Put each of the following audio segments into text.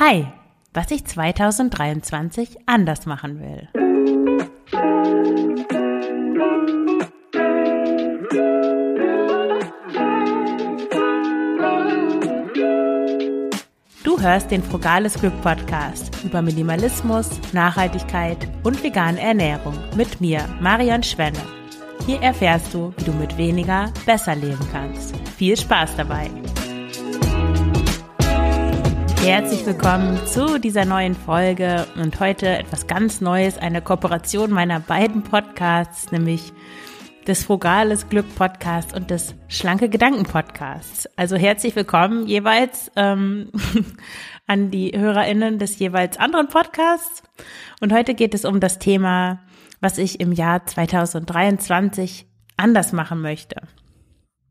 Hi, was ich 2023 anders machen will. Du hörst den Frugales Glück Podcast über Minimalismus, Nachhaltigkeit und vegane Ernährung mit mir, Marion Schwenne. Hier erfährst du, wie du mit weniger besser leben kannst. Viel Spaß dabei! Herzlich willkommen zu dieser neuen Folge und heute etwas ganz Neues, eine Kooperation meiner beiden Podcasts, nämlich des Frugales Glück Podcasts und des Schlanke Gedanken Podcasts. Also herzlich willkommen jeweils ähm, an die HörerInnen des jeweils anderen Podcasts. Und heute geht es um das Thema, was ich im Jahr 2023 anders machen möchte.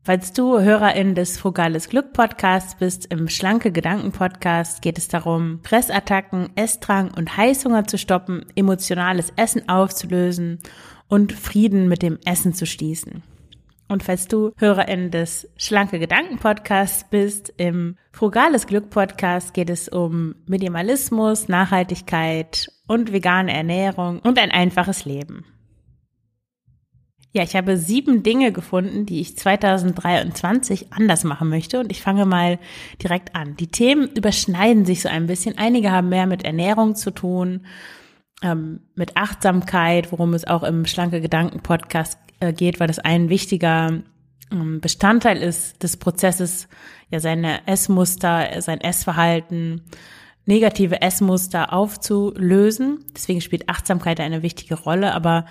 Falls du Hörerin des Frugales Glück Podcasts bist, im Schlanke Gedanken Podcast geht es darum, Fressattacken, Essdrang und Heißhunger zu stoppen, emotionales Essen aufzulösen und Frieden mit dem Essen zu schließen. Und falls du Hörerin des Schlanke Gedanken Podcasts bist, im Frugales Glück Podcast geht es um Minimalismus, Nachhaltigkeit und vegane Ernährung und ein einfaches Leben. Ja, ich habe sieben Dinge gefunden, die ich 2023 anders machen möchte und ich fange mal direkt an. Die Themen überschneiden sich so ein bisschen. Einige haben mehr mit Ernährung zu tun, ähm, mit Achtsamkeit, worum es auch im Schlanke Gedanken Podcast äh, geht, weil das ein wichtiger ähm, Bestandteil ist des Prozesses, ja, seine Essmuster, sein Essverhalten, negative Essmuster aufzulösen. Deswegen spielt Achtsamkeit eine wichtige Rolle, aber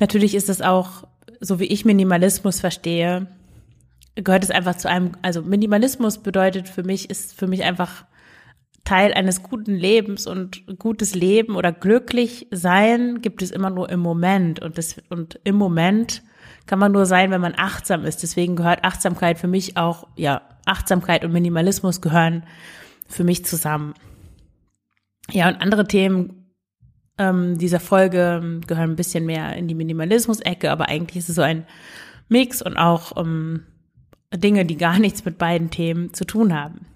Natürlich ist es auch, so wie ich Minimalismus verstehe, gehört es einfach zu einem, also Minimalismus bedeutet für mich, ist für mich einfach Teil eines guten Lebens und gutes Leben oder glücklich sein gibt es immer nur im Moment und das, und im Moment kann man nur sein, wenn man achtsam ist. Deswegen gehört Achtsamkeit für mich auch, ja, Achtsamkeit und Minimalismus gehören für mich zusammen. Ja, und andere Themen ähm, dieser Folge gehören ein bisschen mehr in die Minimalismus-Ecke, aber eigentlich ist es so ein Mix und auch ähm, Dinge, die gar nichts mit beiden Themen zu tun haben.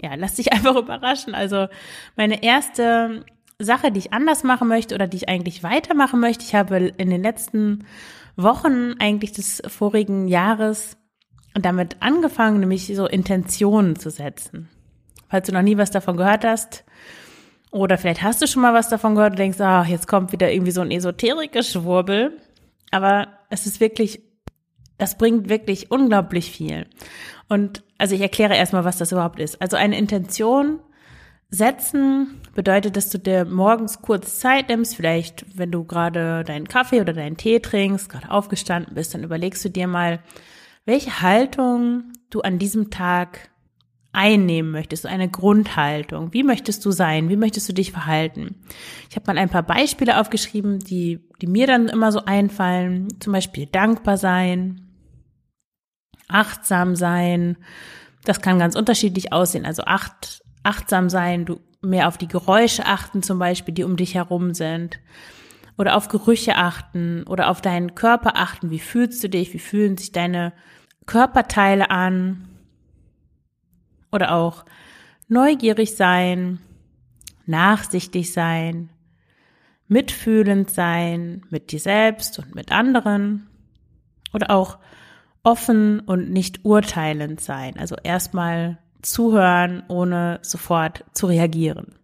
Ja, lass dich einfach überraschen. Also meine erste Sache, die ich anders machen möchte oder die ich eigentlich weitermachen möchte, ich habe in den letzten Wochen eigentlich des vorigen Jahres damit angefangen, nämlich so Intentionen zu setzen. Falls du noch nie was davon gehört hast, oder vielleicht hast du schon mal was davon gehört und denkst, ach, jetzt kommt wieder irgendwie so ein Esoterik-Geschwurbel. Aber es ist wirklich, das bringt wirklich unglaublich viel. Und also ich erkläre erstmal, was das überhaupt ist. Also eine Intention setzen bedeutet, dass du dir morgens kurz Zeit nimmst, vielleicht wenn du gerade deinen Kaffee oder deinen Tee trinkst, gerade aufgestanden bist, dann überlegst du dir mal, welche Haltung du an diesem Tag einnehmen möchtest, so eine Grundhaltung. Wie möchtest du sein? Wie möchtest du dich verhalten? Ich habe mal ein paar Beispiele aufgeschrieben, die, die mir dann immer so einfallen. Zum Beispiel dankbar sein, achtsam sein. Das kann ganz unterschiedlich aussehen. Also acht, achtsam sein, du mehr auf die Geräusche achten zum Beispiel, die um dich herum sind. Oder auf Gerüche achten oder auf deinen Körper achten. Wie fühlst du dich? Wie fühlen sich deine Körperteile an? Oder auch neugierig sein, nachsichtig sein, mitfühlend sein mit dir selbst und mit anderen. Oder auch offen und nicht urteilend sein. Also erstmal zuhören, ohne sofort zu reagieren.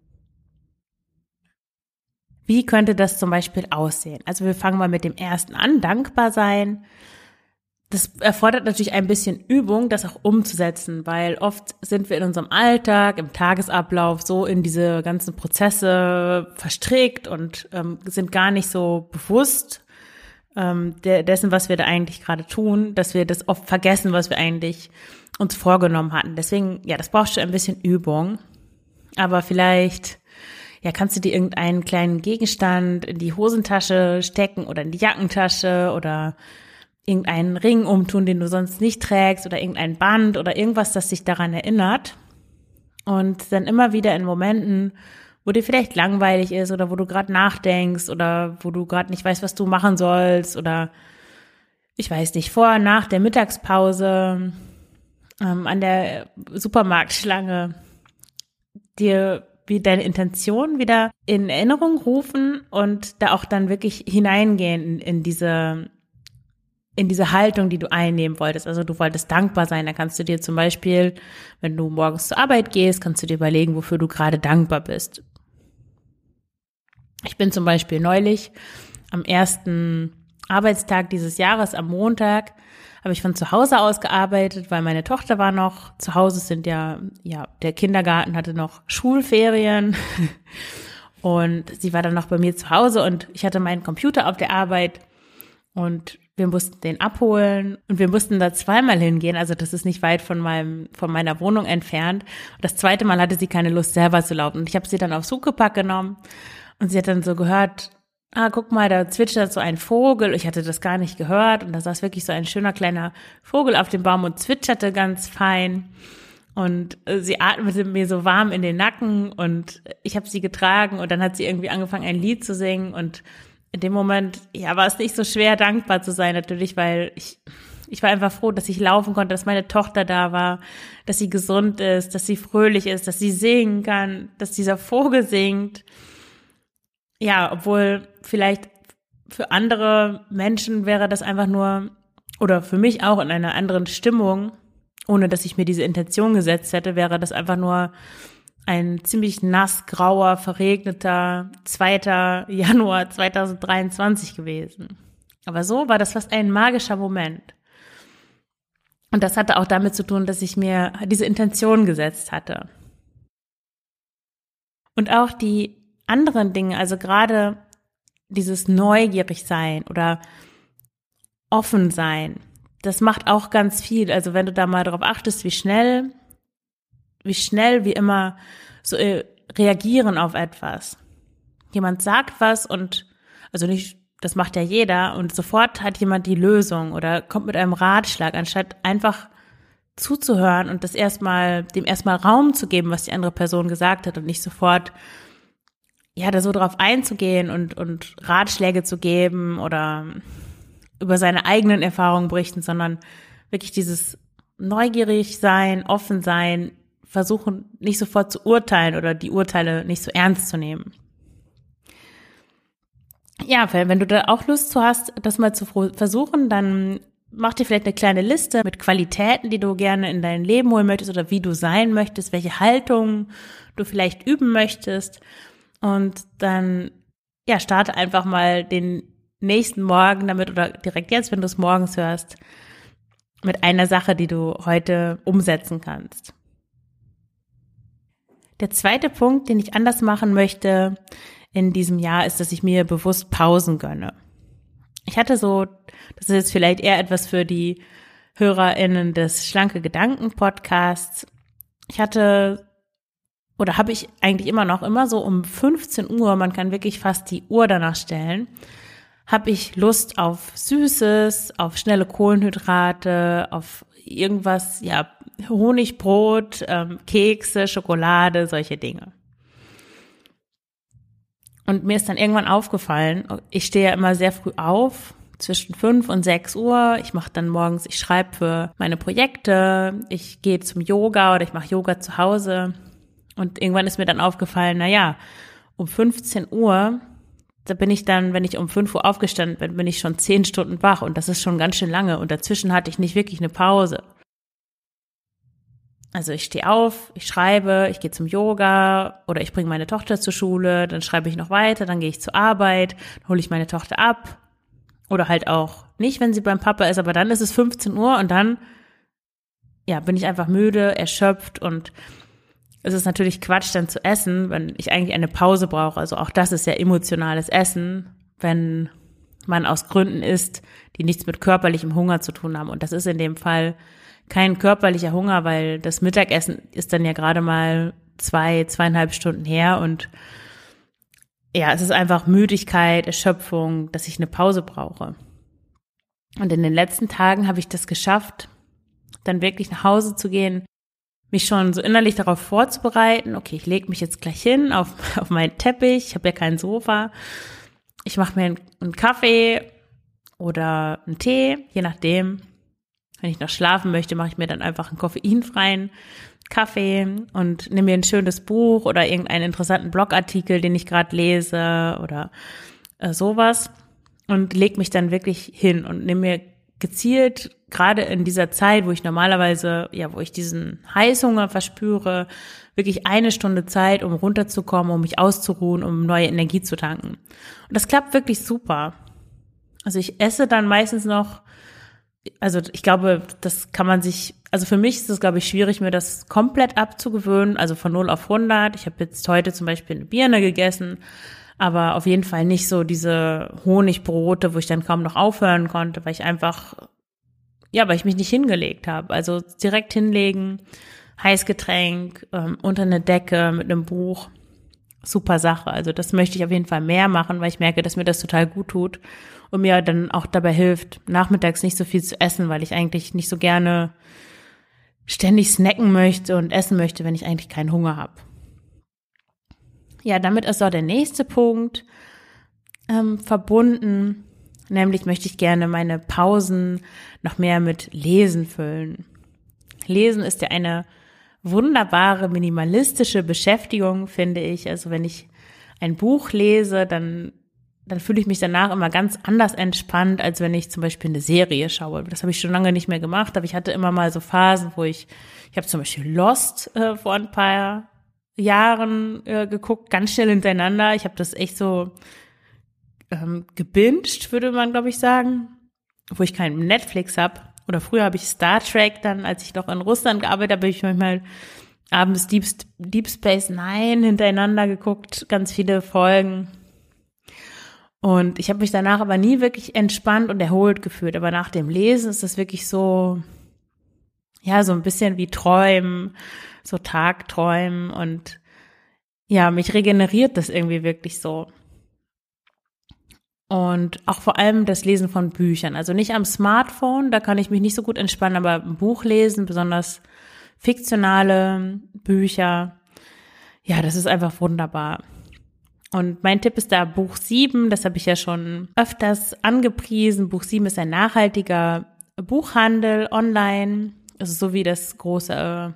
Wie könnte das zum Beispiel aussehen? Also wir fangen mal mit dem ersten an, dankbar sein das erfordert natürlich ein bisschen Übung, das auch umzusetzen, weil oft sind wir in unserem Alltag, im Tagesablauf so in diese ganzen Prozesse verstrickt und ähm, sind gar nicht so bewusst ähm, de dessen, was wir da eigentlich gerade tun, dass wir das oft vergessen, was wir eigentlich uns vorgenommen hatten. Deswegen, ja, das braucht schon ein bisschen Übung. Aber vielleicht, ja, kannst du dir irgendeinen kleinen Gegenstand in die Hosentasche stecken oder in die Jackentasche oder irgendeinen Ring umtun, den du sonst nicht trägst oder irgendein Band oder irgendwas, das dich daran erinnert. Und dann immer wieder in Momenten, wo dir vielleicht langweilig ist oder wo du gerade nachdenkst oder wo du gerade nicht weißt, was du machen sollst oder ich weiß nicht, vor, nach der Mittagspause ähm, an der Supermarktschlange dir wie deine Intention wieder in Erinnerung rufen und da auch dann wirklich hineingehen in, in diese in diese Haltung, die du einnehmen wolltest. Also du wolltest dankbar sein. Da kannst du dir zum Beispiel, wenn du morgens zur Arbeit gehst, kannst du dir überlegen, wofür du gerade dankbar bist. Ich bin zum Beispiel neulich am ersten Arbeitstag dieses Jahres, am Montag, habe ich von zu Hause aus gearbeitet, weil meine Tochter war noch zu Hause, sind ja, ja, der Kindergarten hatte noch Schulferien und sie war dann noch bei mir zu Hause und ich hatte meinen Computer auf der Arbeit und wir mussten den abholen und wir mussten da zweimal hingehen. Also das ist nicht weit von meinem, von meiner Wohnung entfernt. Und das zweite Mal hatte sie keine Lust, selber zu laufen. Und ich habe sie dann aufs Huckepack genommen und sie hat dann so gehört, ah, guck mal, da zwitschert so ein Vogel. Ich hatte das gar nicht gehört und da saß wirklich so ein schöner kleiner Vogel auf dem Baum und zwitscherte ganz fein. Und äh, sie atmete mir so warm in den Nacken und ich habe sie getragen und dann hat sie irgendwie angefangen, ein Lied zu singen und in dem Moment, ja, war es nicht so schwer, dankbar zu sein, natürlich, weil ich, ich war einfach froh, dass ich laufen konnte, dass meine Tochter da war, dass sie gesund ist, dass sie fröhlich ist, dass sie singen kann, dass dieser Vogel singt. Ja, obwohl vielleicht für andere Menschen wäre das einfach nur, oder für mich auch in einer anderen Stimmung, ohne dass ich mir diese Intention gesetzt hätte, wäre das einfach nur ein ziemlich nass, grauer, verregneter 2. Januar 2023 gewesen. Aber so war das fast ein magischer Moment. Und das hatte auch damit zu tun, dass ich mir diese Intention gesetzt hatte. Und auch die anderen Dingen, also gerade dieses neugierig sein oder offen sein, das macht auch ganz viel. Also wenn du da mal darauf achtest, wie schnell, wie schnell wir immer so äh, reagieren auf etwas. Jemand sagt was und, also nicht, das macht ja jeder und sofort hat jemand die Lösung oder kommt mit einem Ratschlag, anstatt einfach zuzuhören und das erstmal, dem erstmal Raum zu geben, was die andere Person gesagt hat und nicht sofort ja, da so drauf einzugehen und, und Ratschläge zu geben oder über seine eigenen Erfahrungen berichten, sondern wirklich dieses neugierig sein, offen sein, versuchen nicht sofort zu urteilen oder die Urteile nicht so ernst zu nehmen. Ja, wenn du da auch Lust zu hast, das mal zu versuchen, dann mach dir vielleicht eine kleine Liste mit Qualitäten, die du gerne in dein Leben holen möchtest oder wie du sein möchtest, welche Haltung du vielleicht üben möchtest und dann, ja, starte einfach mal den nächsten Morgen damit oder direkt jetzt, wenn du es morgens hörst, mit einer Sache, die du heute umsetzen kannst. Der zweite Punkt, den ich anders machen möchte in diesem Jahr, ist, dass ich mir bewusst Pausen gönne. Ich hatte so, das ist jetzt vielleicht eher etwas für die HörerInnen des Schlanke Gedanken Podcasts. Ich hatte oder habe ich eigentlich immer noch, immer so um 15 Uhr, man kann wirklich fast die Uhr danach stellen, habe ich Lust auf Süßes, auf schnelle Kohlenhydrate, auf irgendwas, ja, Honigbrot, ähm, Kekse, Schokolade, solche Dinge. Und mir ist dann irgendwann aufgefallen, ich stehe ja immer sehr früh auf, zwischen fünf und sechs Uhr. Ich mache dann morgens, ich schreibe für meine Projekte, ich gehe zum Yoga oder ich mache Yoga zu Hause. Und irgendwann ist mir dann aufgefallen, na ja, um 15 Uhr, da bin ich dann, wenn ich um 5 Uhr aufgestanden bin, bin ich schon 10 Stunden wach und das ist schon ganz schön lange und dazwischen hatte ich nicht wirklich eine Pause. Also ich stehe auf, ich schreibe, ich gehe zum Yoga oder ich bringe meine Tochter zur Schule, dann schreibe ich noch weiter, dann gehe ich zur Arbeit, dann hole ich meine Tochter ab oder halt auch nicht, wenn sie beim Papa ist, aber dann ist es 15 Uhr und dann ja, bin ich einfach müde, erschöpft und es ist natürlich Quatsch, dann zu essen, wenn ich eigentlich eine Pause brauche. Also auch das ist ja emotionales Essen, wenn man aus Gründen isst, die nichts mit körperlichem Hunger zu tun haben. Und das ist in dem Fall kein körperlicher Hunger, weil das Mittagessen ist dann ja gerade mal zwei, zweieinhalb Stunden her und ja, es ist einfach Müdigkeit, Erschöpfung, dass ich eine Pause brauche. Und in den letzten Tagen habe ich das geschafft, dann wirklich nach Hause zu gehen, mich schon so innerlich darauf vorzubereiten, okay, ich lege mich jetzt gleich hin auf, auf meinen Teppich, ich habe ja kein Sofa, ich mache mir einen, einen Kaffee oder einen Tee, je nachdem, Wenn ich noch schlafen möchte, mache ich mir dann einfach einen koffeinfreien Kaffee und nehme mir ein schönes Buch oder irgendeinen interessanten Blogartikel, den ich gerade lese oder äh, sowas und leg mich dann wirklich hin und nehme mir gezielt gerade in dieser Zeit, wo ich normalerweise, ja, wo ich diesen Heißhunger verspüre, wirklich eine Stunde Zeit, um runterzukommen, um mich auszuruhen, um neue Energie zu tanken. Und das klappt wirklich super. Also ich esse dann meistens noch, also ich glaube, das kann man sich, also für mich ist es, glaube ich, schwierig, mir das komplett abzugewöhnen, also von 0 auf 100. Ich habe jetzt heute zum Beispiel eine Birne gegessen, aber auf jeden Fall nicht so diese Honigbrote, wo ich dann kaum noch aufhören konnte, weil ich einfach, ja, weil ich mich nicht hingelegt habe. Also direkt hinlegen, Heißgetränk, ähm, unter eine Decke mit einem Buch. Super Sache. Also das möchte ich auf jeden Fall mehr machen, weil ich merke, dass mir das total gut tut und mir dann auch dabei hilft, nachmittags nicht so viel zu essen, weil ich eigentlich nicht so gerne ständig snacken möchte und essen möchte, wenn ich eigentlich keinen Hunger habe. Ja, damit ist auch der nächste Punkt ähm, verbunden. Nämlich möchte ich gerne meine Pausen noch mehr mit Lesen füllen. Lesen ist ja eine wunderbare minimalistische Beschäftigung, finde ich. Also wenn ich ein Buch lese, dann dann fühle ich mich danach immer ganz anders entspannt, als wenn ich zum Beispiel eine Serie schaue. Das habe ich schon lange nicht mehr gemacht, aber ich hatte immer mal so Phasen, wo ich, ich habe zum Beispiel Lost äh, vor ein paar Jahren äh, geguckt, ganz schnell hintereinander. Ich habe das echt so ähm, gebinged, würde man, glaube ich, sagen, wo ich keinen Netflix habe. Oder früher habe ich Star Trek dann, als ich noch in Russland gearbeitet habe, habe ich manchmal abends Deep, Deep Space Nine hintereinander geguckt, ganz viele Folgen. Und ich habe mich danach aber nie wirklich entspannt und erholt gefühlt. Aber nach dem Lesen ist das wirklich so, ja, so ein bisschen wie Träumen so Tagträumen und ja, mich regeneriert das irgendwie wirklich so. Und auch vor allem das Lesen von Büchern. Also nicht am Smartphone, da kann ich mich nicht so gut entspannen, aber ein Buch lesen, besonders fiktionale Bücher, ja, das ist einfach wunderbar. Und mein Tipp ist da Buch 7, das habe ich ja schon öfters angepriesen. Buch 7 ist ein nachhaltiger Buchhandel online. Also so wie das große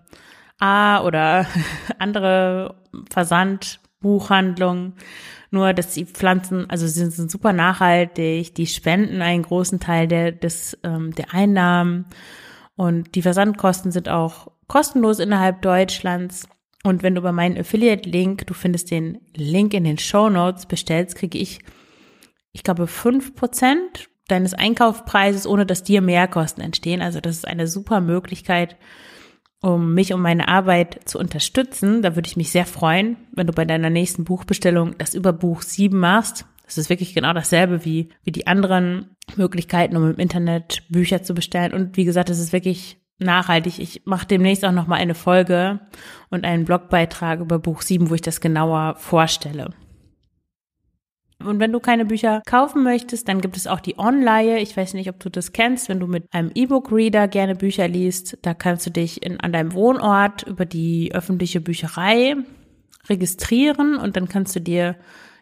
A oder andere Versandbuchhandlungen. Nur, dass die Pflanzen, also sie sind super nachhaltig, die spenden einen großen Teil der, des, ähm, der Einnahmen und die Versandkosten sind auch kostenlos innerhalb Deutschlands. Und wenn du über meinen Affiliate-Link, du findest den Link in den Show Notes, bestellst, kriege ich, ich glaube, fünf Prozent deines Einkaufspreises, ohne dass dir Mehrkosten entstehen. Also das ist eine super Möglichkeit, um mich und meine Arbeit zu unterstützen. Da würde ich mich sehr freuen, wenn du bei deiner nächsten Buchbestellung das über Buch 7 machst. Das ist wirklich genau dasselbe wie, wie die anderen Möglichkeiten, um im Internet Bücher zu bestellen. Und wie gesagt, es ist wirklich nachhaltig. Ich mache demnächst auch noch mal eine Folge und einen Blogbeitrag über Buch 7, wo ich das genauer vorstelle. Und wenn du keine Bücher kaufen möchtest, dann gibt es auch die Online. Ich weiß nicht, ob du das kennst, wenn du mit einem E-Book-Reader gerne Bücher liest. Da kannst du dich in, an deinem Wohnort über die öffentliche Bücherei registrieren und dann kannst du dir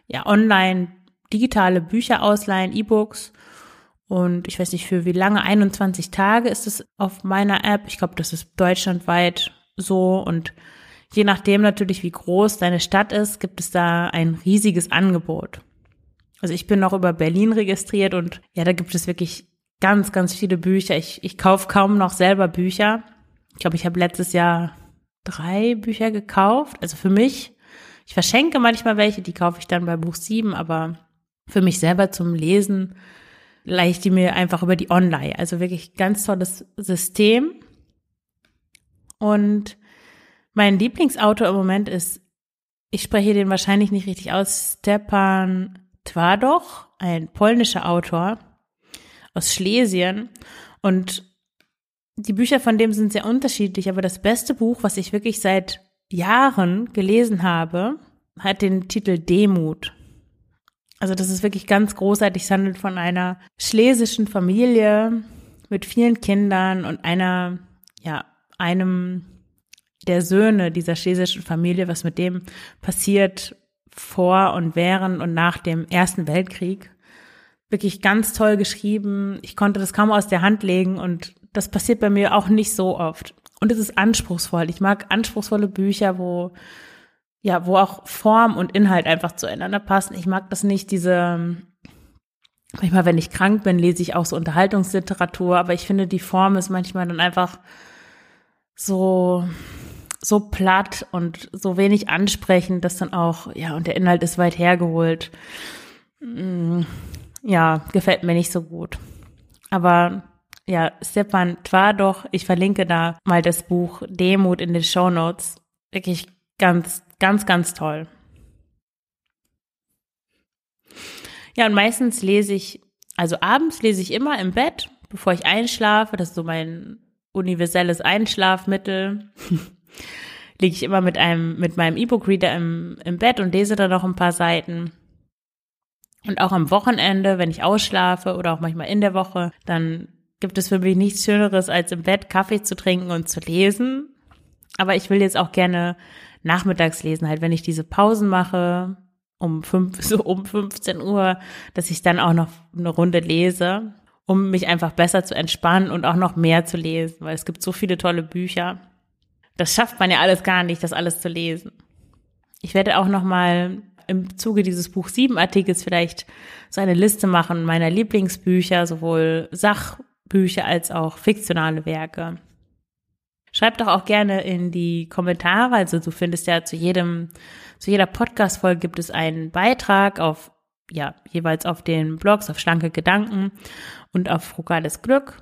ja online digitale Bücher ausleihen, E-Books. Und ich weiß nicht, für wie lange, 21 Tage ist es auf meiner App. Ich glaube, das ist deutschlandweit so. Und je nachdem natürlich, wie groß deine Stadt ist, gibt es da ein riesiges Angebot. Also ich bin noch über Berlin registriert und ja, da gibt es wirklich ganz, ganz viele Bücher. Ich, ich kaufe kaum noch selber Bücher. Ich glaube, ich habe letztes Jahr drei Bücher gekauft. Also für mich. Ich verschenke manchmal welche, die kaufe ich dann bei Buch 7, aber für mich selber zum Lesen leihe ich die mir einfach über die Online. Also wirklich ganz tolles System. Und mein Lieblingsautor im Moment ist, ich spreche den wahrscheinlich nicht richtig aus, Stepan Twardoch, ein polnischer Autor aus Schlesien. Und die Bücher von dem sind sehr unterschiedlich, aber das beste Buch, was ich wirklich seit Jahren gelesen habe, hat den Titel Demut. Also das ist wirklich ganz großartig. Es handelt von einer schlesischen Familie mit vielen Kindern und einer, ja, einem der Söhne dieser schlesischen Familie, was mit dem passiert, vor und während und nach dem Ersten Weltkrieg. Wirklich ganz toll geschrieben. Ich konnte das kaum aus der Hand legen und das passiert bei mir auch nicht so oft. Und es ist anspruchsvoll. Ich mag anspruchsvolle Bücher, wo, ja, wo auch Form und Inhalt einfach zueinander passen. Ich mag das nicht, diese, manchmal, wenn ich krank bin, lese ich auch so Unterhaltungsliteratur, aber ich finde, die Form ist manchmal dann einfach so, so platt und so wenig ansprechend, dass dann auch, ja, und der Inhalt ist weit hergeholt. Mm, ja, gefällt mir nicht so gut. Aber ja, Stepan Twardog, ich verlinke da mal das Buch Demut in den Show Notes. Wirklich ganz, ganz, ganz toll. Ja, und meistens lese ich, also abends lese ich immer im Bett, bevor ich einschlafe. Das ist so mein universelles Einschlafmittel. Liege ich immer mit einem, mit meinem E-Book-Reader im, im Bett und lese da noch ein paar Seiten. Und auch am Wochenende, wenn ich ausschlafe oder auch manchmal in der Woche, dann gibt es für mich nichts Schöneres, als im Bett Kaffee zu trinken und zu lesen. Aber ich will jetzt auch gerne nachmittags lesen, halt wenn ich diese Pausen mache, um fünf, so um 15 Uhr, dass ich dann auch noch eine Runde lese, um mich einfach besser zu entspannen und auch noch mehr zu lesen, weil es gibt so viele tolle Bücher. Das schafft man ja alles gar nicht, das alles zu lesen. Ich werde auch noch mal im Zuge dieses Buch 7 Artikels vielleicht so eine Liste machen meiner Lieblingsbücher, sowohl Sachbücher als auch fiktionale Werke. Schreib doch auch gerne in die Kommentare, also du findest ja zu jedem, zu jeder Podcast-Folge gibt es einen Beitrag auf, ja, jeweils auf den Blogs, auf schlanke Gedanken und auf frugales Glück.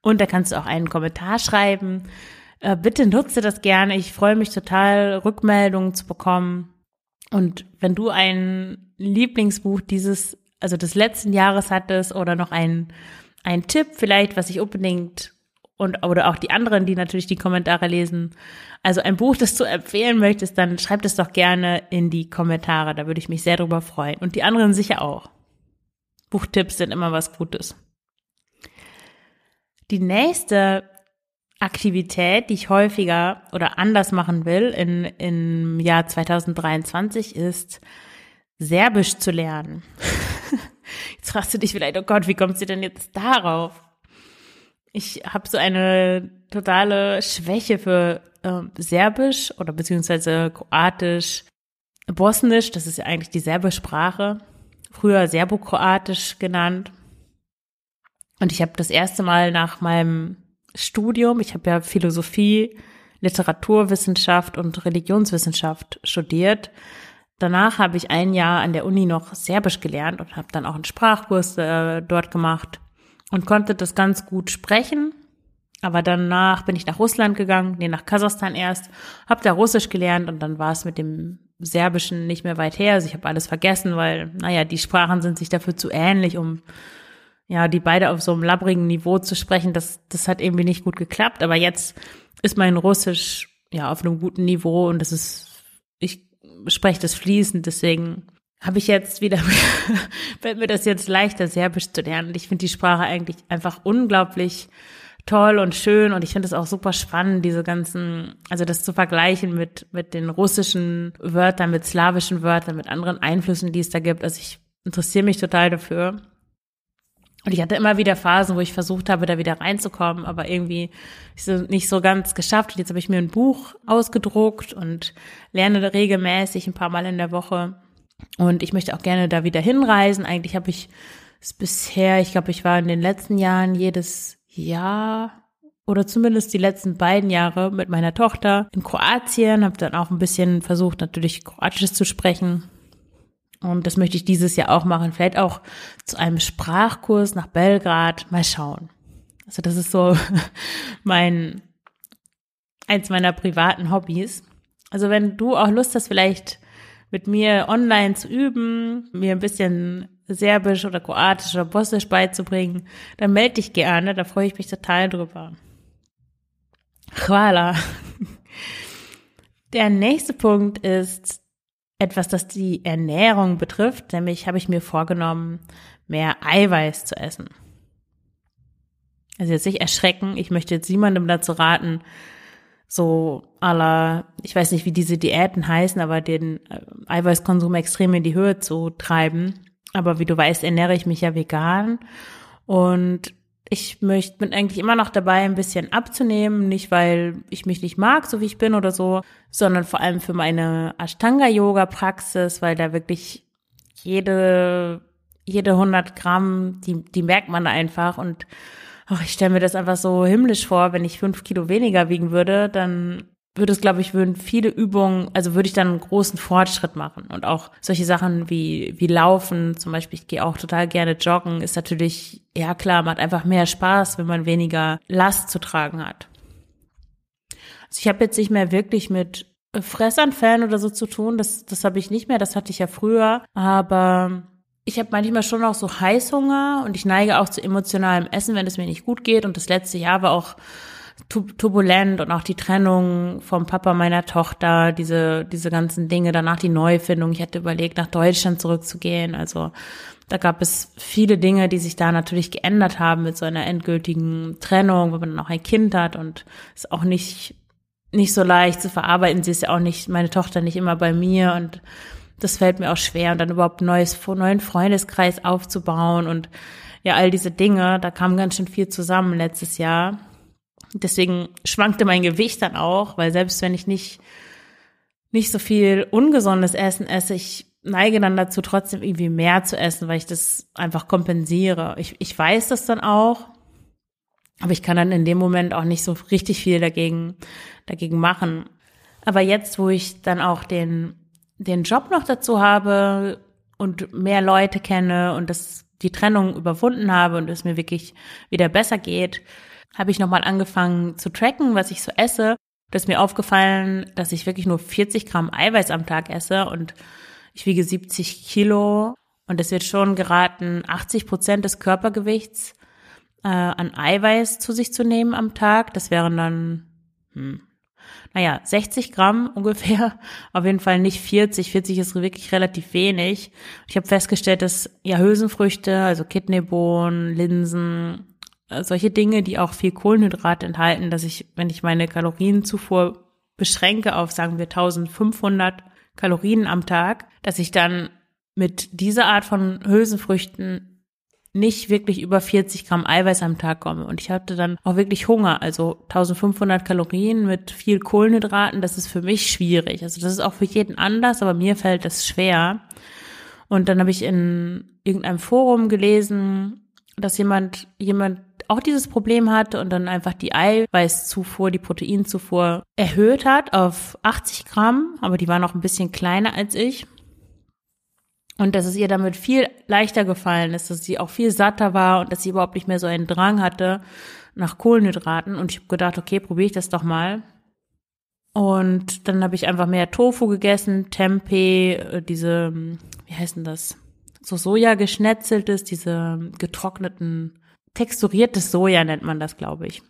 Und da kannst du auch einen Kommentar schreiben. Äh, bitte nutze das gerne. Ich freue mich total, Rückmeldungen zu bekommen. Und wenn du ein Lieblingsbuch dieses, also des letzten Jahres hattest oder noch ein, ein Tipp vielleicht, was ich unbedingt und oder auch die anderen, die natürlich die Kommentare lesen, also ein Buch, das du empfehlen möchtest, dann schreib das doch gerne in die Kommentare. Da würde ich mich sehr drüber freuen. Und die anderen sicher auch. Buchtipps sind immer was Gutes. Die nächste Aktivität, die ich häufiger oder anders machen will in, im Jahr 2023 ist, Serbisch zu lernen. Jetzt fragst du dich vielleicht, oh Gott, wie kommt sie denn jetzt darauf? Ich habe so eine totale Schwäche für äh, Serbisch oder beziehungsweise Kroatisch, Bosnisch, das ist ja eigentlich die Serbischsprache, früher Serbokroatisch genannt. Und ich habe das erste Mal nach meinem Studium. Ich habe ja Philosophie, Literaturwissenschaft und Religionswissenschaft studiert. Danach habe ich ein Jahr an der Uni noch Serbisch gelernt und habe dann auch einen Sprachkurs äh, dort gemacht und konnte das ganz gut sprechen. Aber danach bin ich nach Russland gegangen, nee, nach Kasachstan erst, habe da Russisch gelernt und dann war es mit dem Serbischen nicht mehr weit her. Also ich habe alles vergessen, weil, naja, die Sprachen sind sich dafür zu ähnlich, um ja, die beide auf so einem labbrigen Niveau zu sprechen, das, das hat irgendwie nicht gut geklappt. Aber jetzt ist mein Russisch ja auf einem guten Niveau und das ist, ich spreche das fließend, deswegen habe ich jetzt wieder, fällt mir das jetzt leichter, Serbisch zu lernen. Ich finde die Sprache eigentlich einfach unglaublich toll und schön und ich finde es auch super spannend, diese ganzen, also das zu vergleichen mit, mit den russischen Wörtern, mit slawischen Wörtern, mit anderen Einflüssen, die es da gibt. Also ich interessiere mich total dafür. Und ich hatte immer wieder Phasen, wo ich versucht habe, da wieder reinzukommen, aber irgendwie nicht so ganz geschafft. Und jetzt habe ich mir ein Buch ausgedruckt und lerne regelmäßig ein paar Mal in der Woche. Und ich möchte auch gerne da wieder hinreisen. Eigentlich habe ich es bisher, ich glaube, ich war in den letzten Jahren jedes Jahr oder zumindest die letzten beiden Jahre mit meiner Tochter in Kroatien, habe dann auch ein bisschen versucht, natürlich Kroatisch zu sprechen und das möchte ich dieses Jahr auch machen. Vielleicht auch zu einem Sprachkurs nach Belgrad. Mal schauen. Also das ist so mein, eins meiner privaten Hobbys. Also wenn du auch Lust hast, vielleicht mit mir online zu üben, mir ein bisschen Serbisch oder Kroatisch oder Bosnisch beizubringen, dann melde dich gerne, da freue ich mich total drüber. Hvala. Der nächste Punkt ist etwas, das die Ernährung betrifft, nämlich habe ich mir vorgenommen, mehr Eiweiß zu essen. Also jetzt nicht erschrecken, ich möchte jetzt niemandem dazu raten, so aller, ich weiß nicht, wie diese Diäten heißen, aber den äh, Eiweißkonsum extrem in die Höhe zu treiben. Aber wie du weißt, ernähre ich mich ja vegan. Und ich möchte, bin eigentlich immer noch dabei, ein bisschen abzunehmen, nicht weil ich mich nicht mag, so wie ich bin oder so, sondern vor allem für meine Ashtanga-Yoga-Praxis, weil da wirklich jede, jede 100 Gramm, die, die merkt man einfach. Und ach, ich stelle mir das einfach so himmlisch vor, wenn ich fünf Kilo weniger wiegen würde, dann würde es, glaube ich, würden viele Übungen, also würde ich dann einen großen Fortschritt machen. Und auch solche Sachen wie, wie Laufen, zum Beispiel, ich gehe auch total gerne joggen, ist natürlich, ja klar, macht einfach mehr Spaß, wenn man weniger Last zu tragen hat. Also ich habe jetzt nicht mehr wirklich mit Fressanfällen oder so zu tun, das, das habe ich nicht mehr, das hatte ich ja früher, aber ich habe manchmal schon auch so Heißhunger und ich neige auch zu emotionalem Essen, wenn es mir nicht gut geht. Und das letzte Jahr war auch turbulent und auch die Trennung vom Papa meiner Tochter, diese, diese ganzen Dinge, danach die Neufindung. Ich hatte überlegt, nach Deutschland zurückzugehen. Also da gab es viele Dinge, die sich da natürlich geändert haben mit so einer endgültigen Trennung, wenn man dann auch ein Kind hat und ist auch nicht, nicht so leicht zu verarbeiten. Sie ist ja auch nicht, meine Tochter nicht immer bei mir und das fällt mir auch schwer und dann überhaupt neues, neuen Freundeskreis aufzubauen und ja, all diese Dinge, da kam ganz schön viel zusammen letztes Jahr. Deswegen schwankte mein Gewicht dann auch, weil selbst wenn ich nicht, nicht so viel ungesundes Essen esse, ich neige dann dazu, trotzdem irgendwie mehr zu essen, weil ich das einfach kompensiere. Ich, ich weiß das dann auch, aber ich kann dann in dem Moment auch nicht so richtig viel dagegen, dagegen machen. Aber jetzt, wo ich dann auch den, den Job noch dazu habe und mehr Leute kenne und das, die Trennung überwunden habe und es mir wirklich wieder besser geht, habe ich nochmal angefangen zu tracken, was ich so esse. Da ist mir aufgefallen, dass ich wirklich nur 40 Gramm Eiweiß am Tag esse und ich wiege 70 Kilo und es wird schon geraten, 80 Prozent des Körpergewichts äh, an Eiweiß zu sich zu nehmen am Tag. Das wären dann, hm, naja, 60 Gramm ungefähr. Auf jeden Fall nicht 40. 40 ist wirklich relativ wenig. Ich habe festgestellt, dass ja Hülsenfrüchte, also Kidneybohnen, Linsen, äh, solche Dinge, die auch viel Kohlenhydrat enthalten, dass ich, wenn ich meine Kalorienzufuhr beschränke auf, sagen wir, 1500 Kalorien am Tag, dass ich dann mit dieser Art von Hülsenfrüchten nicht wirklich über 40 Gramm Eiweiß am Tag komme. Und ich hatte dann auch wirklich Hunger. Also 1500 Kalorien mit viel Kohlenhydraten, das ist für mich schwierig. Also das ist auch für jeden anders, aber mir fällt das schwer. Und dann habe ich in irgendeinem Forum gelesen, dass jemand, jemand auch dieses Problem hatte und dann einfach die Eiweißzufuhr, die Proteinzufuhr erhöht hat auf 80 Gramm, aber die war noch ein bisschen kleiner als ich. Und dass es ihr damit viel leichter gefallen ist, dass sie auch viel satter war und dass sie überhaupt nicht mehr so einen Drang hatte nach Kohlenhydraten. Und ich habe gedacht, okay, probiere ich das doch mal. Und dann habe ich einfach mehr Tofu gegessen, Tempeh, äh, diese, wie heißt denn das? So Soja geschnetzeltes, diese getrockneten texturiertes Soja nennt man das, glaube ich.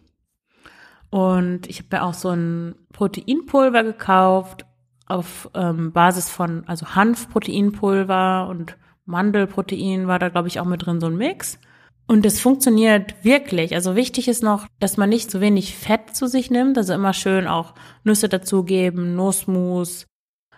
Und ich habe mir auch so ein Proteinpulver gekauft auf ähm, Basis von, also Hanfproteinpulver und Mandelprotein war da, glaube ich, auch mit drin, so ein Mix. Und es funktioniert wirklich. Also wichtig ist noch, dass man nicht so wenig Fett zu sich nimmt. Also immer schön auch Nüsse dazugeben, Nussmus,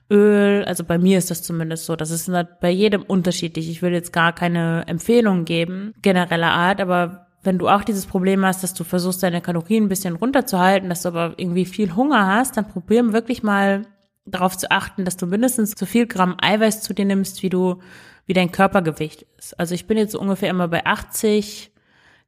Öl. Also bei mir ist das zumindest so. Das ist bei jedem unterschiedlich. Ich will jetzt gar keine Empfehlung geben, genereller Art, aber wenn du auch dieses Problem hast, dass du versuchst, deine Kalorien ein bisschen runterzuhalten, dass du aber irgendwie viel Hunger hast, dann probier wirklich mal darauf zu achten, dass du mindestens so viel Gramm Eiweiß zu dir nimmst, wie du, wie dein Körpergewicht ist. Also ich bin jetzt so ungefähr immer bei 80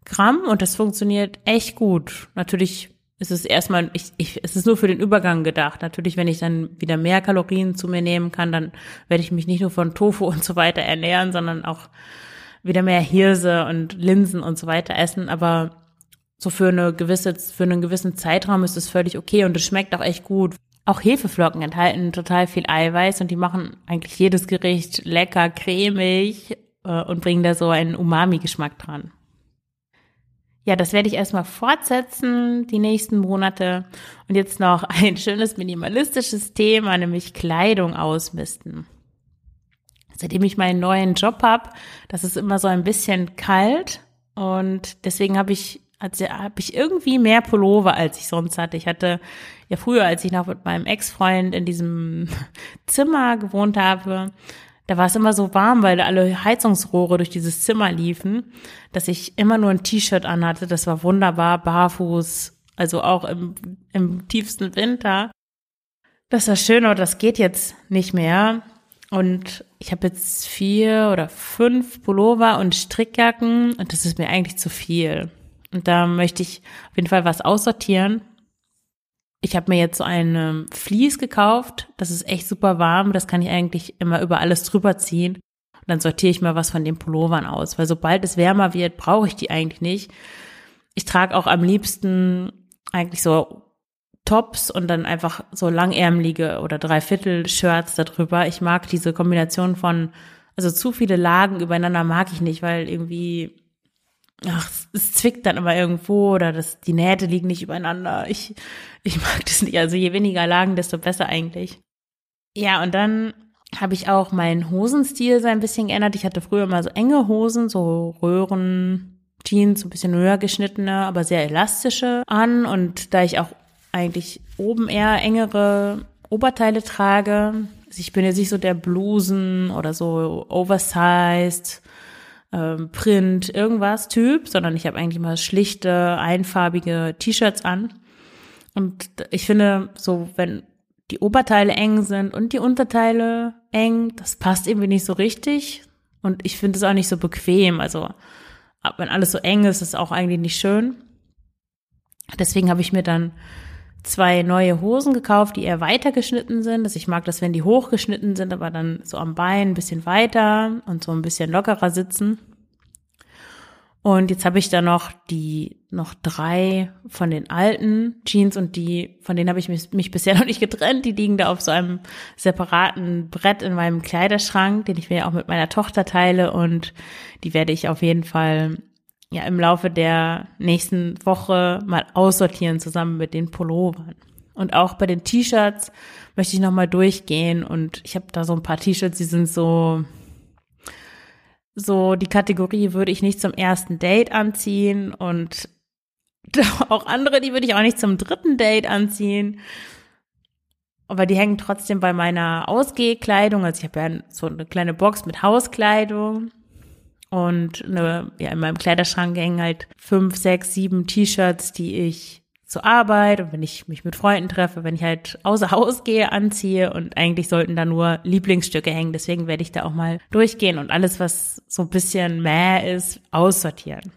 Gramm und das funktioniert echt gut. Natürlich es ist erstmal, ich, ich, es ist nur für den Übergang gedacht. Natürlich, wenn ich dann wieder mehr Kalorien zu mir nehmen kann, dann werde ich mich nicht nur von Tofu und so weiter ernähren, sondern auch wieder mehr Hirse und Linsen und so weiter essen. Aber so für eine gewisse, für einen gewissen Zeitraum ist es völlig okay und es schmeckt auch echt gut. Auch Hefeflocken enthalten total viel Eiweiß und die machen eigentlich jedes Gericht lecker, cremig äh, und bringen da so einen Umami-Geschmack dran. Ja, das werde ich erstmal fortsetzen, die nächsten Monate. Und jetzt noch ein schönes minimalistisches Thema, nämlich Kleidung ausmisten. Seitdem ich meinen neuen Job habe, das ist immer so ein bisschen kalt und deswegen habe ich also habe ich irgendwie mehr Pullover, als ich sonst hatte. Ich hatte ja früher, als ich noch mit meinem Ex-Freund in diesem Zimmer gewohnt habe, da war es immer so warm, weil alle Heizungsrohre durch dieses Zimmer liefen, dass ich immer nur ein T-Shirt anhatte. Das war wunderbar, barfuß, also auch im, im tiefsten Winter. Das war schön, aber das geht jetzt nicht mehr. Und ich habe jetzt vier oder fünf Pullover und Strickjacken und das ist mir eigentlich zu viel. Und da möchte ich auf jeden Fall was aussortieren. Ich habe mir jetzt so ein Vlies gekauft. Das ist echt super warm. Das kann ich eigentlich immer über alles drüber ziehen. Und dann sortiere ich mal was von den Pullovern aus. Weil sobald es wärmer wird, brauche ich die eigentlich nicht. Ich trage auch am liebsten eigentlich so Tops und dann einfach so langärmelige oder Dreiviertel-Shirts darüber. Ich mag diese Kombination von, also zu viele Lagen übereinander mag ich nicht, weil irgendwie ach, es zwickt dann immer irgendwo oder das, die Nähte liegen nicht übereinander. Ich, ich mag das nicht. Also je weniger Lagen, desto besser eigentlich. Ja, und dann habe ich auch meinen Hosenstil so ein bisschen geändert. Ich hatte früher immer so enge Hosen, so Röhren, Jeans, so ein bisschen höher geschnittene, aber sehr elastische an. Und da ich auch eigentlich oben eher engere Oberteile trage, also ich bin jetzt nicht so der Blusen oder so oversized ähm, Print, irgendwas Typ, sondern ich habe eigentlich mal schlichte, einfarbige T-Shirts an. Und ich finde, so wenn die Oberteile eng sind und die Unterteile eng, das passt irgendwie nicht so richtig. Und ich finde es auch nicht so bequem. Also wenn alles so eng ist, ist es auch eigentlich nicht schön. Deswegen habe ich mir dann zwei neue Hosen gekauft, die eher weiter geschnitten sind. Also ich mag das, wenn die hochgeschnitten sind, aber dann so am Bein ein bisschen weiter und so ein bisschen lockerer sitzen. Und jetzt habe ich da noch die noch drei von den alten Jeans und die, von denen habe ich mich, mich bisher noch nicht getrennt. Die liegen da auf so einem separaten Brett in meinem Kleiderschrank, den ich mir auch mit meiner Tochter teile und die werde ich auf jeden Fall ja im Laufe der nächsten Woche mal aussortieren zusammen mit den Pullovern. Und auch bei den T-Shirts möchte ich nochmal durchgehen und ich habe da so ein paar T-Shirts, die sind so so die Kategorie würde ich nicht zum ersten Date anziehen und auch andere, die würde ich auch nicht zum dritten Date anziehen. Aber die hängen trotzdem bei meiner Ausgehkleidung. Also ich habe ja so eine kleine Box mit Hauskleidung. Und eine, ja, in meinem Kleiderschrank hängen halt fünf, sechs, sieben T-Shirts, die ich zur Arbeit und wenn ich mich mit Freunden treffe, wenn ich halt außer Haus gehe, anziehe und eigentlich sollten da nur Lieblingsstücke hängen. Deswegen werde ich da auch mal durchgehen und alles, was so ein bisschen mäh ist, aussortieren.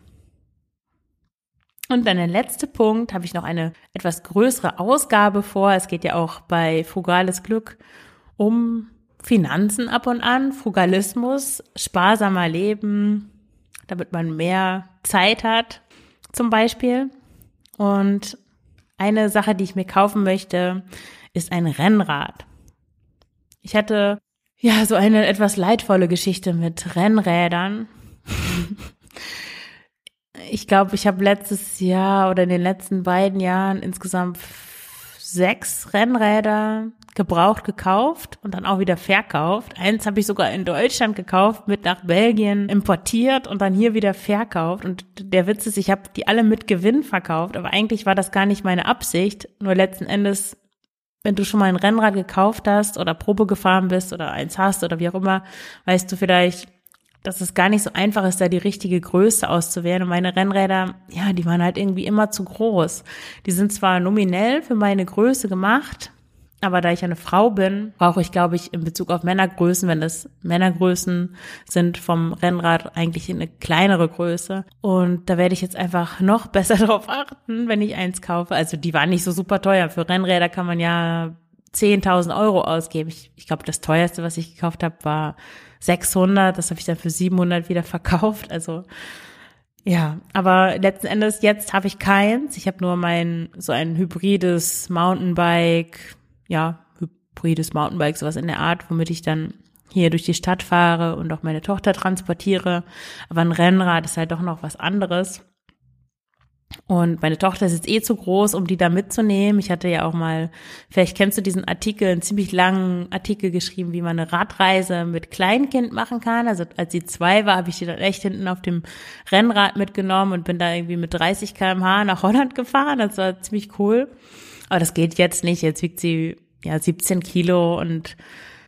Und dann der letzte Punkt habe ich noch eine etwas größere Ausgabe vor. Es geht ja auch bei Frugales Glück um Finanzen ab und an, Frugalismus, sparsamer Leben, damit man mehr Zeit hat, zum Beispiel. Und eine Sache, die ich mir kaufen möchte, ist ein Rennrad. Ich hatte ja so eine etwas leidvolle Geschichte mit Rennrädern. ich glaube, ich habe letztes Jahr oder in den letzten beiden Jahren insgesamt sechs Rennräder gebraucht gekauft und dann auch wieder verkauft. Eins habe ich sogar in Deutschland gekauft, mit nach Belgien importiert und dann hier wieder verkauft. Und der Witz ist, ich habe die alle mit Gewinn verkauft, aber eigentlich war das gar nicht meine Absicht. Nur letzten Endes, wenn du schon mal ein Rennrad gekauft hast oder Probe gefahren bist oder eins hast oder wie auch immer, weißt du vielleicht, dass es gar nicht so einfach ist, da die richtige Größe auszuwählen. Und meine Rennräder, ja, die waren halt irgendwie immer zu groß. Die sind zwar nominell für meine Größe gemacht, aber da ich eine Frau bin, brauche ich, glaube ich, in Bezug auf Männergrößen, wenn das Männergrößen sind vom Rennrad, eigentlich eine kleinere Größe. Und da werde ich jetzt einfach noch besser darauf achten, wenn ich eins kaufe. Also die waren nicht so super teuer. Für Rennräder kann man ja 10.000 Euro ausgeben. Ich, ich glaube, das teuerste, was ich gekauft habe, war 600. Das habe ich dann für 700 wieder verkauft. Also ja, aber letzten Endes jetzt habe ich keins. Ich habe nur mein so ein hybrides Mountainbike, ja, hybrides Mountainbike, sowas in der Art, womit ich dann hier durch die Stadt fahre und auch meine Tochter transportiere. Aber ein Rennrad ist halt doch noch was anderes. Und meine Tochter ist jetzt eh zu groß, um die da mitzunehmen. Ich hatte ja auch mal, vielleicht kennst du diesen Artikel, einen ziemlich langen Artikel geschrieben, wie man eine Radreise mit Kleinkind machen kann. Also als sie zwei war, habe ich die dann echt hinten auf dem Rennrad mitgenommen und bin da irgendwie mit 30 kmh nach Holland gefahren. Das war ziemlich cool. Aber das geht jetzt nicht. Jetzt wiegt sie ja 17 Kilo und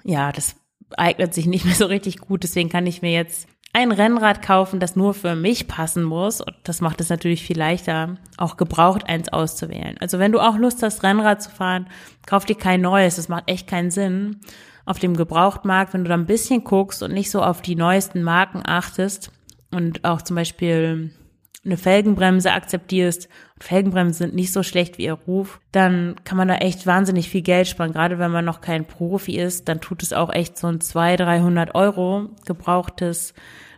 ja, das eignet sich nicht mehr so richtig gut. Deswegen kann ich mir jetzt ein Rennrad kaufen, das nur für mich passen muss. Und das macht es natürlich viel leichter, auch gebraucht eins auszuwählen. Also wenn du auch Lust hast, Rennrad zu fahren, kauf dir kein neues. Das macht echt keinen Sinn. Auf dem Gebrauchtmarkt, wenn du da ein bisschen guckst und nicht so auf die neuesten Marken achtest und auch zum Beispiel eine Felgenbremse akzeptierst, Felgenbremsen sind nicht so schlecht wie ihr Ruf, dann kann man da echt wahnsinnig viel Geld sparen. Gerade wenn man noch kein Profi ist, dann tut es auch echt so ein 200, 300 Euro gebrauchtes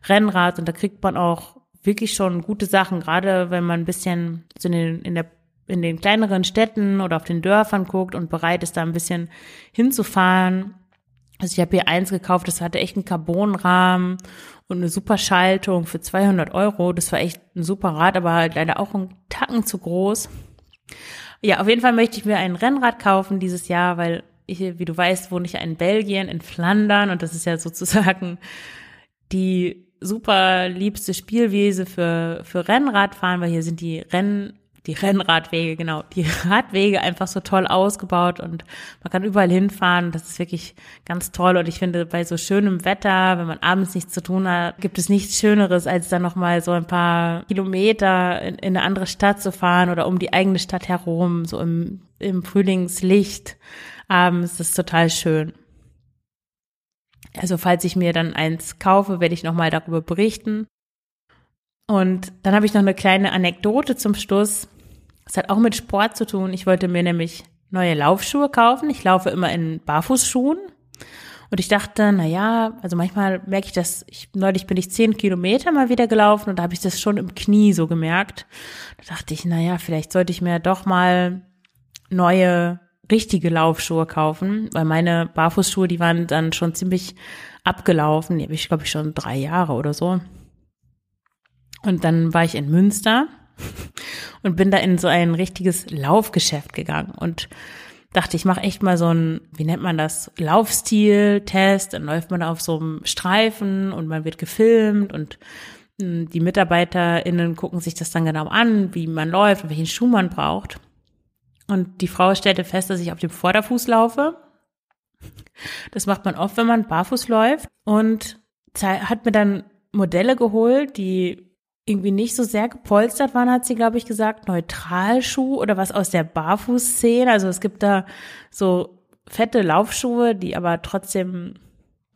Rennrad und da kriegt man auch wirklich schon gute Sachen, gerade wenn man ein bisschen in, den, in der in den kleineren Städten oder auf den Dörfern guckt und bereit ist, da ein bisschen hinzufahren. Also ich habe hier eins gekauft, das hatte echt einen Carbonrahmen und eine super Schaltung für 200 Euro. Das war echt ein super Rad, aber halt leider auch ein Tacken zu groß. Ja, auf jeden Fall möchte ich mir ein Rennrad kaufen dieses Jahr, weil ich, wie du weißt, wohne ich ja in Belgien, in Flandern und das ist ja sozusagen die super liebste Spielwiese für, für Rennradfahren, weil hier sind die Renn, die Rennradwege, genau, die Radwege einfach so toll ausgebaut und man kann überall hinfahren. Das ist wirklich ganz toll. Und ich finde, bei so schönem Wetter, wenn man abends nichts zu tun hat, gibt es nichts Schöneres, als dann nochmal so ein paar Kilometer in, in eine andere Stadt zu fahren oder um die eigene Stadt herum, so im, im Frühlingslicht abends. Das ist total schön. Also falls ich mir dann eins kaufe, werde ich nochmal darüber berichten. Und dann habe ich noch eine kleine Anekdote zum Schluss. Das hat auch mit Sport zu tun. Ich wollte mir nämlich neue Laufschuhe kaufen. Ich laufe immer in Barfußschuhen. Und ich dachte, na ja, also manchmal merke ich das, ich, neulich bin ich zehn Kilometer mal wieder gelaufen und da habe ich das schon im Knie so gemerkt. Da dachte ich, na ja, vielleicht sollte ich mir doch mal neue richtige Laufschuhe kaufen, weil meine Barfußschuhe, die waren dann schon ziemlich abgelaufen. Die habe ich, glaube ich, schon drei Jahre oder so. Und dann war ich in Münster und bin da in so ein richtiges Laufgeschäft gegangen und dachte, ich mache echt mal so ein, wie nennt man das, Laufstil-Test. Dann läuft man auf so einem Streifen und man wird gefilmt und hm, die MitarbeiterInnen gucken sich das dann genau an, wie man läuft und welchen Schuh man braucht. Und die Frau stellte fest, dass ich auf dem Vorderfuß laufe. Das macht man oft, wenn man barfuß läuft. Und hat mir dann Modelle geholt, die irgendwie nicht so sehr gepolstert waren, hat sie, glaube ich, gesagt, Neutralschuh oder was aus der Barfußszene. Also es gibt da so fette Laufschuhe, die aber trotzdem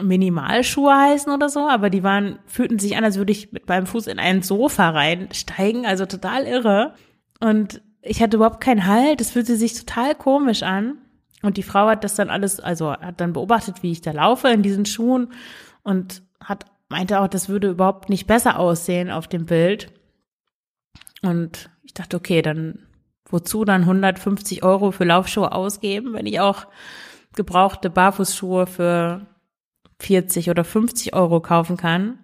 Minimalschuhe heißen oder so, aber die waren, fühlten sich an, als würde ich mit meinem Fuß in ein Sofa reinsteigen, also total irre. Und ich hatte überhaupt keinen Halt, es fühlte sich total komisch an. Und die Frau hat das dann alles, also hat dann beobachtet, wie ich da laufe in diesen Schuhen und hat meinte auch, das würde überhaupt nicht besser aussehen auf dem Bild. Und ich dachte, okay, dann wozu dann 150 Euro für Laufschuhe ausgeben, wenn ich auch gebrauchte Barfußschuhe für 40 oder 50 Euro kaufen kann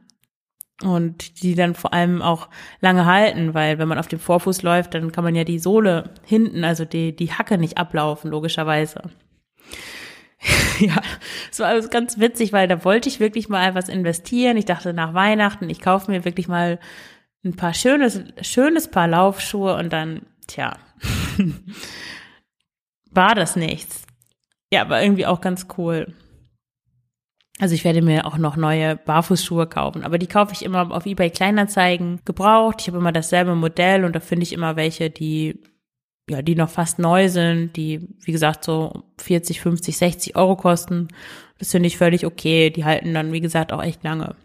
und die dann vor allem auch lange halten, weil wenn man auf dem Vorfuß läuft, dann kann man ja die Sohle hinten, also die, die Hacke nicht ablaufen, logischerweise. ja, es war alles ganz witzig, weil da wollte ich wirklich mal was investieren. Ich dachte nach Weihnachten, ich kaufe mir wirklich mal ein paar schönes, schönes Paar Laufschuhe und dann, tja, war das nichts. Ja, aber irgendwie auch ganz cool. Also ich werde mir auch noch neue Barfußschuhe kaufen, aber die kaufe ich immer auf eBay Kleinanzeigen gebraucht. Ich habe immer dasselbe Modell und da finde ich immer welche, die ja, die noch fast neu sind, die wie gesagt so 40, 50, 60 Euro kosten. Das finde ich völlig okay. Die halten dann wie gesagt auch echt lange.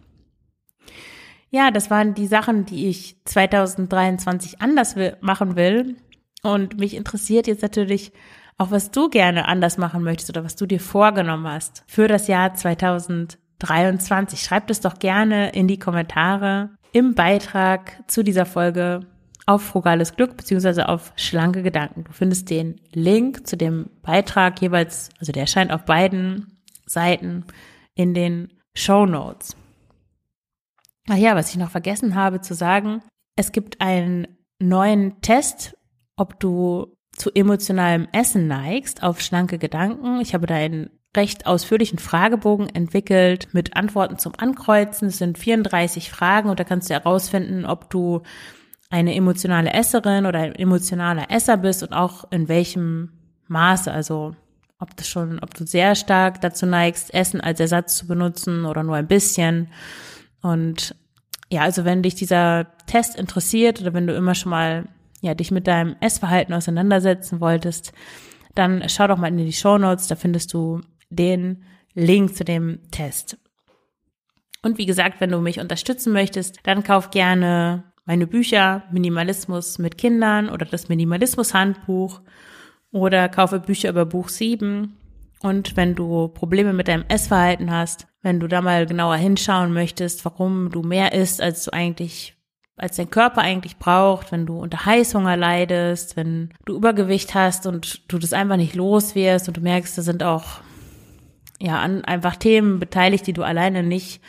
Ja, das waren die Sachen, die ich 2023 anders will, machen will. Und mich interessiert jetzt natürlich auch was du gerne anders machen möchtest oder was du dir vorgenommen hast für das Jahr 2023. Schreib das doch gerne in die Kommentare im Beitrag zu dieser Folge auf frugales Glück beziehungsweise auf schlanke Gedanken. Du findest den Link zu dem Beitrag jeweils, also der erscheint auf beiden Seiten in den Show Notes. Ach ja, was ich noch vergessen habe zu sagen, es gibt einen neuen Test, ob du zu emotionalem Essen neigst auf schlanke Gedanken. Ich habe da einen recht ausführlichen Fragebogen entwickelt mit Antworten zum Ankreuzen. Es sind 34 Fragen und da kannst du herausfinden, ob du eine emotionale Esserin oder ein emotionaler Esser bist und auch in welchem Maße, also ob du schon, ob du sehr stark dazu neigst, Essen als Ersatz zu benutzen oder nur ein bisschen. Und ja, also wenn dich dieser Test interessiert oder wenn du immer schon mal ja, dich mit deinem Essverhalten auseinandersetzen wolltest, dann schau doch mal in die Show Notes, da findest du den Link zu dem Test. Und wie gesagt, wenn du mich unterstützen möchtest, dann kauf gerne meine Bücher Minimalismus mit Kindern oder das Minimalismus Handbuch oder kaufe Bücher über Buch 7. Und wenn du Probleme mit deinem Essverhalten hast, wenn du da mal genauer hinschauen möchtest, warum du mehr isst, als du eigentlich, als dein Körper eigentlich braucht, wenn du unter Heißhunger leidest, wenn du Übergewicht hast und du das einfach nicht los wirst und du merkst, da sind auch ja an einfach Themen beteiligt, die du alleine nicht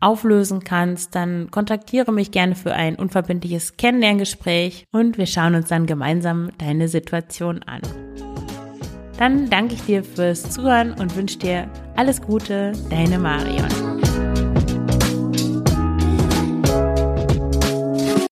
auflösen kannst, dann kontaktiere mich gerne für ein unverbindliches Kennenlerngespräch und wir schauen uns dann gemeinsam deine Situation an. Dann danke ich dir fürs Zuhören und wünsche dir alles Gute, deine Marion.